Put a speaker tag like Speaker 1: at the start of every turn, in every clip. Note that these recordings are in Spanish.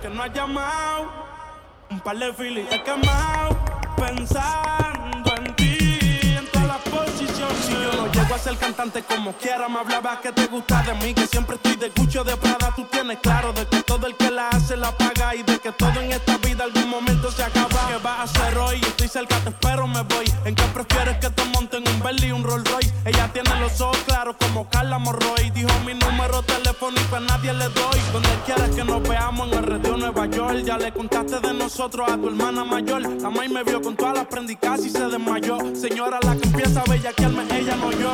Speaker 1: que no
Speaker 2: has llamado. Un par de filis he quemado. Pensado. Llegó a ser cantante como quiera, me hablaba que te gusta de mí, que siempre estoy de cucho de Prada. Tú tienes claro de que todo el que la hace la paga y de que todo en esta vida algún momento se acaba. ¿Qué vas a hacer hoy? Estoy cerca, te espero, me voy. ¿En qué prefieres que te monten un Bentley y un Rolls Royce? Ella tiene los ojos claros como Carla Morroy. Dijo mi número telefónico a nadie le doy. Donde quieras que nos veamos en el red Nueva York. Ya le contaste de nosotros a tu hermana mayor. La May me vio con todas las prendicas y se desmayó. Señora, la que empieza a bellaquearme, ella no yo.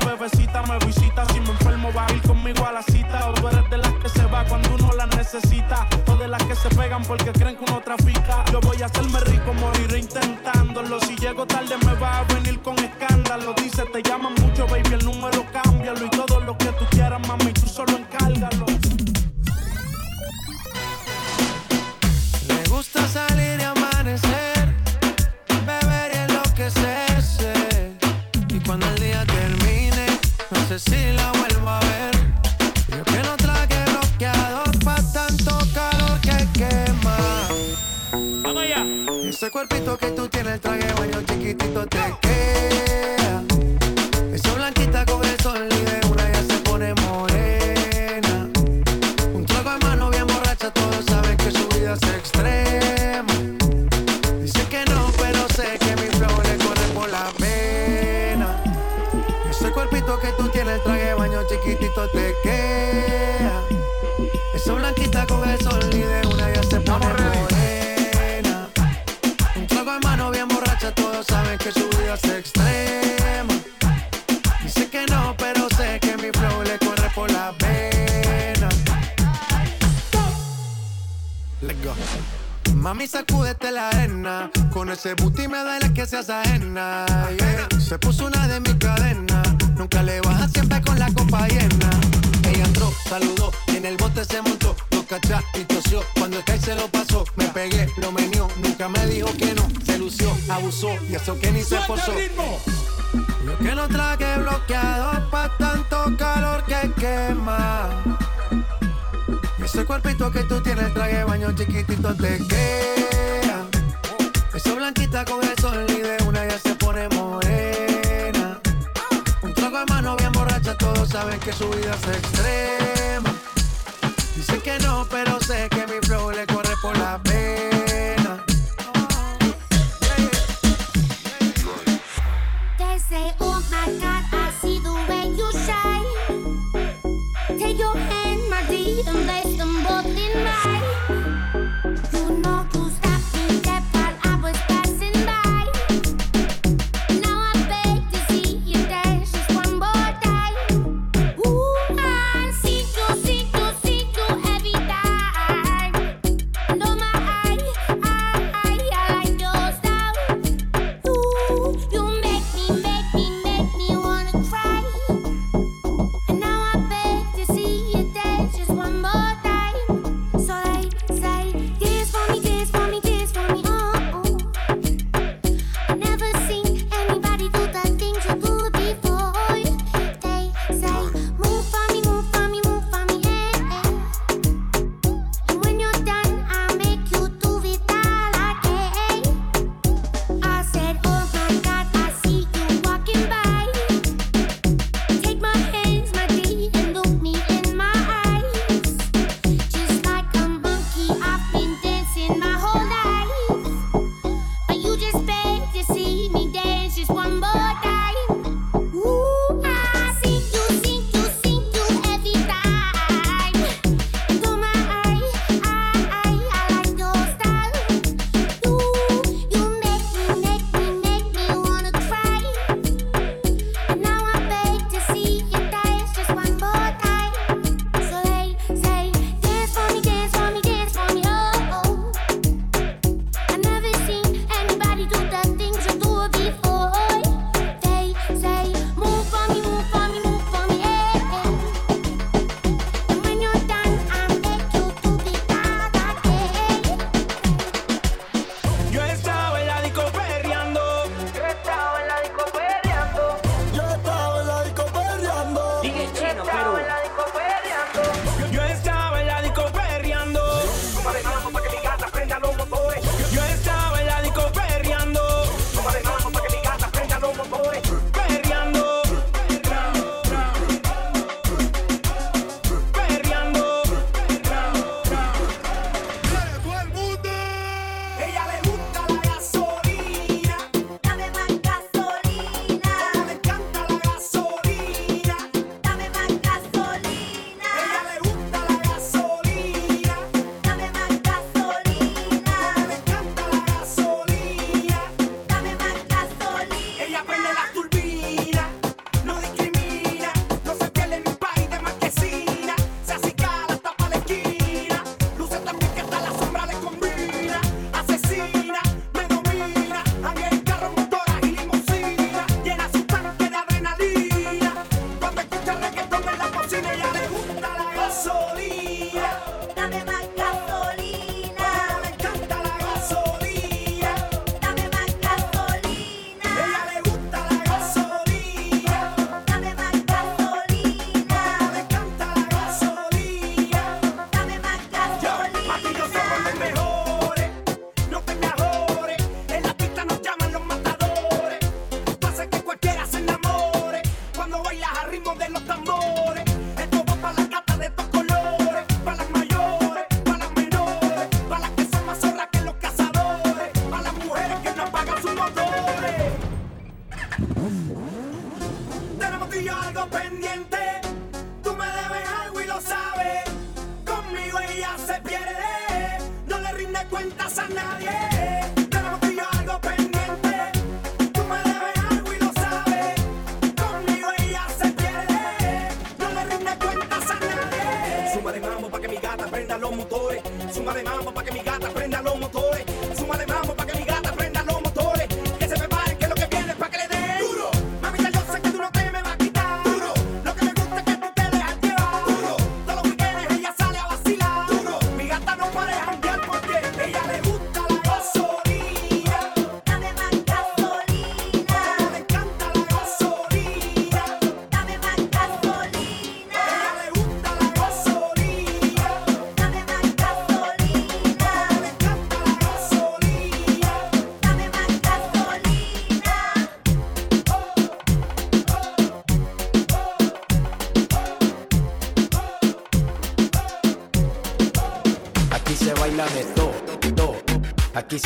Speaker 2: bebecita, me visita. Si me enfermo, va a ir conmigo a la cita. O tú eres de las que se va cuando uno la necesita. O de las que se pegan porque creen que uno trafica. Yo voy a hacerme rico, morir intentándolo. Si llego tarde, me va a venir con escándalo. Dice, te llaman mucho, baby, el número cámbialo. Y todo lo que tú quieras, mami, tú solo encárgalo.
Speaker 3: que tú tienes, el traje baño chiquitito te Con ese
Speaker 4: booty me duele que seas ajena. Se puso una de mis cadenas. Nunca le baja siempre con la copa llena. Ella entró, saludó, en el bote se montó. Lo cachá y tosió. Cuando el cae se lo pasó. Me pegué, lo menió. Nunca me dijo que no. Se lució, abusó. Y eso que ni se esforzó. Yo que no traje bloqueador pa' tanto calor que quema. Ese cuerpito que tú tienes, traje baño chiquitito te queda. Eso blanquita con el sol y de una ya se pone morena. Un trago de mano bien borracha, todos saben que su vida es extrema. Dicen que no, pero sé que mi flow le corre por la pena.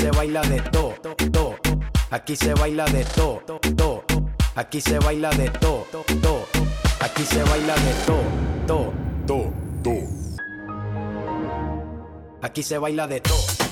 Speaker 2: se
Speaker 5: baila de todo, todo. Aquí se baila de todo, todo. Aquí se baila de todo, todo. Aquí se baila de todo, todo, todo. Aquí se baila de todo.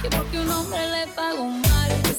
Speaker 6: Que
Speaker 7: porque un hombre le pagó mal,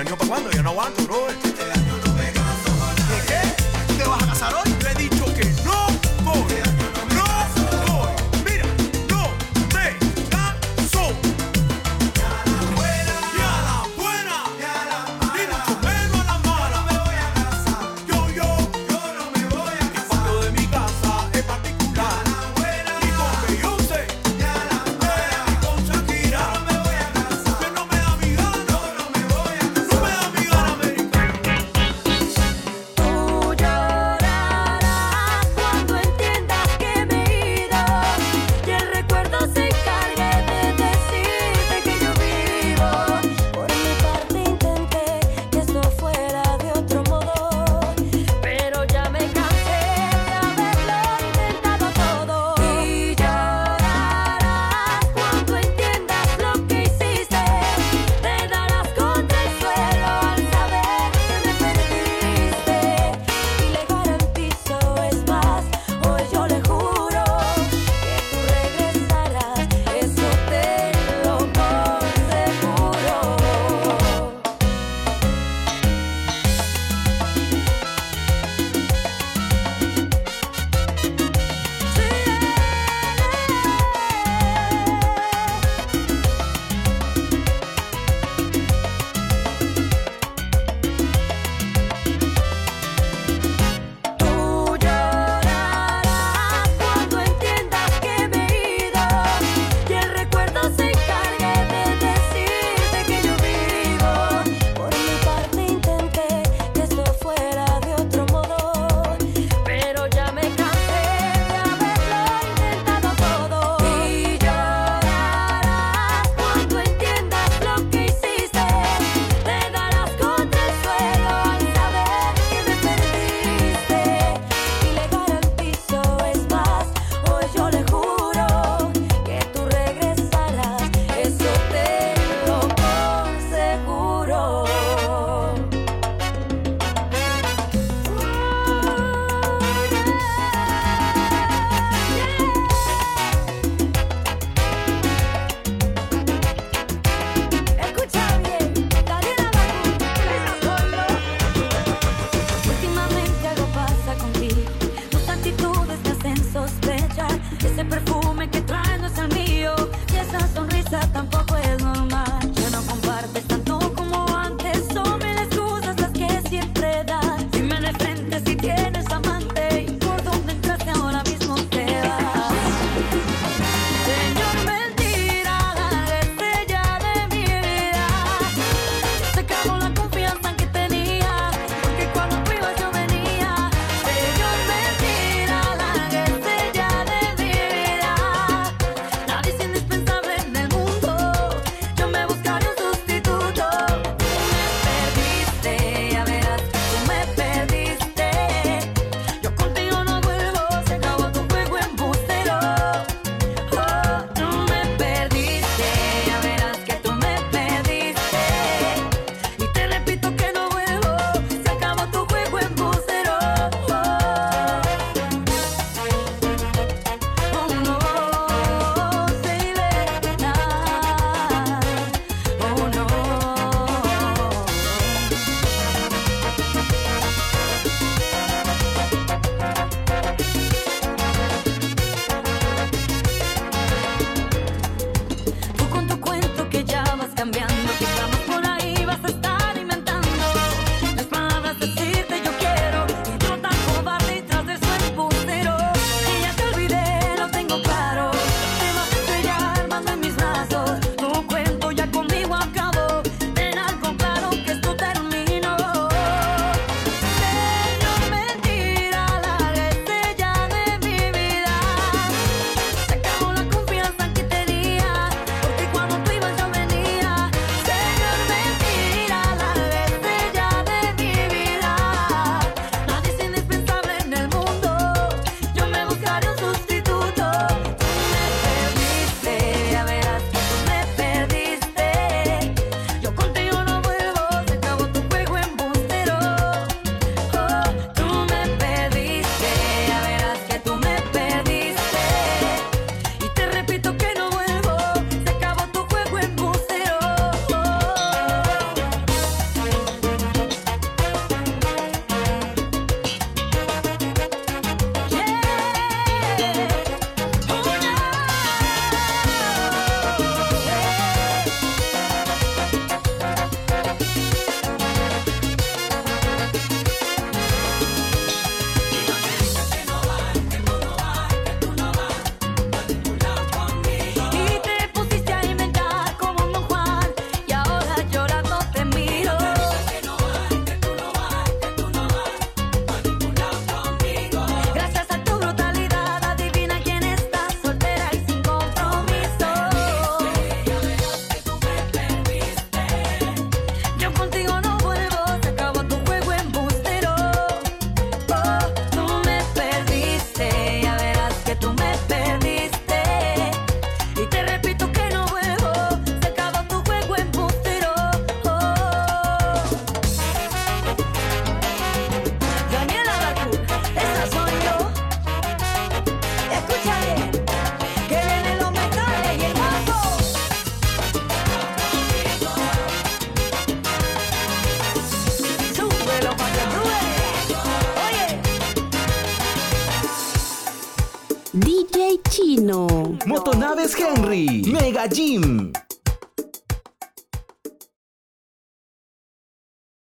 Speaker 8: el año para cuándo. Yo no aguanto, bro.